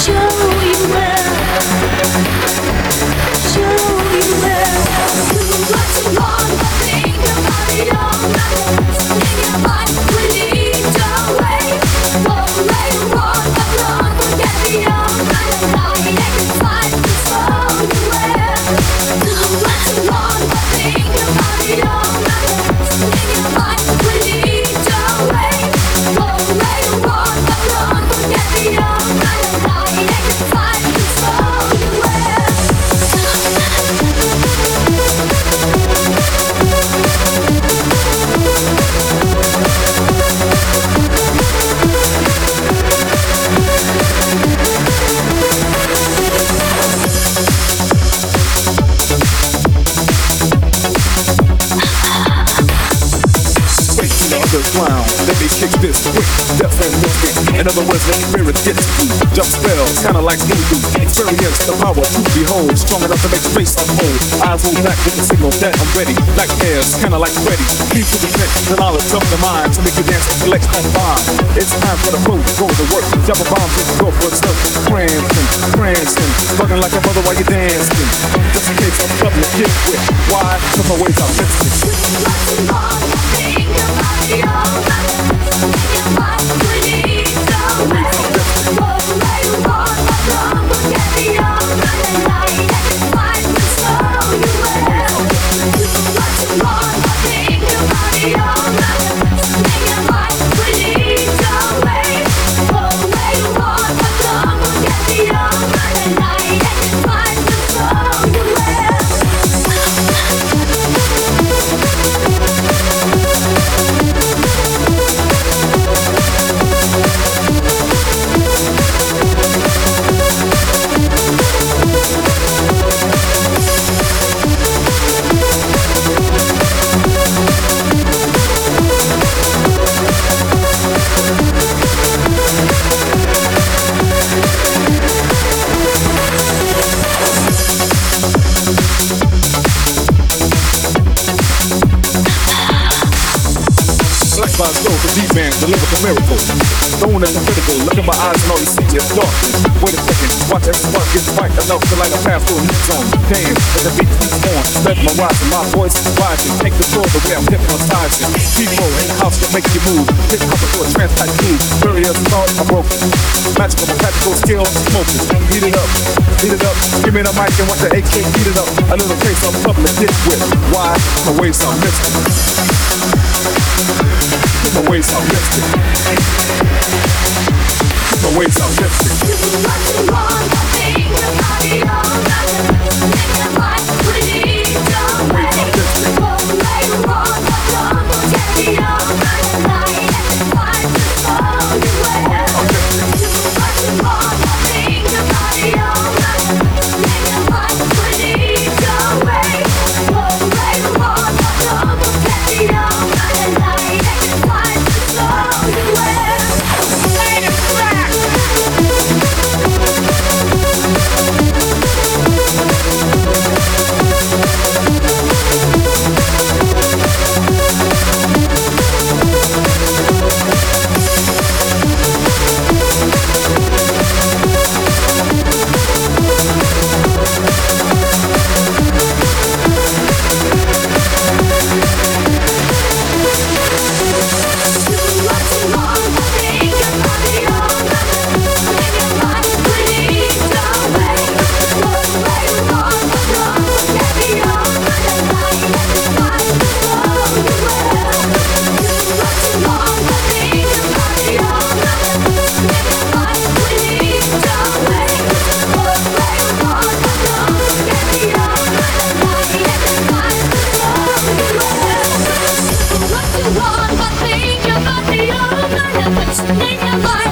修 They clown. Let me kick this quick, death and wicked. In other words, let spirits get deep. Jump spells, kinda like voodoo. Experience the power to behold. Strong enough to make space unfold. Eyes roll back with the signal that I'm ready. Black hairs, kinda like Freddy. Keep to the trench, the knowledge of the mind. To make you dance and flex on fire. It's time for the food, go to work. Jump a bomb with the door for stuff. Prancing, prancing. Fucking like a mother while you're dancing. Just in case I'm trouble to kick with. Why? Cause my ways are mixed. by soul for G-Man, deliver the miracle. Known as critical, look in my eyes and all you see is darkness. Wait a second, watch every spark get spiked enough to light a path through a new zone. Damn, as the beat keeps on, respect my voice is rising. Take the floor the way I'm hypnotizing. People in the house that makes you move. Hip hop for a trance like you. Furious thoughts are broken. Magical, practical skill, smoking. Heat it up, heat it up. Give me the mic and watch the AK heat it up. A little case I'm the this with. Why? my waves are missing waves are lifting. The waves are lifting. find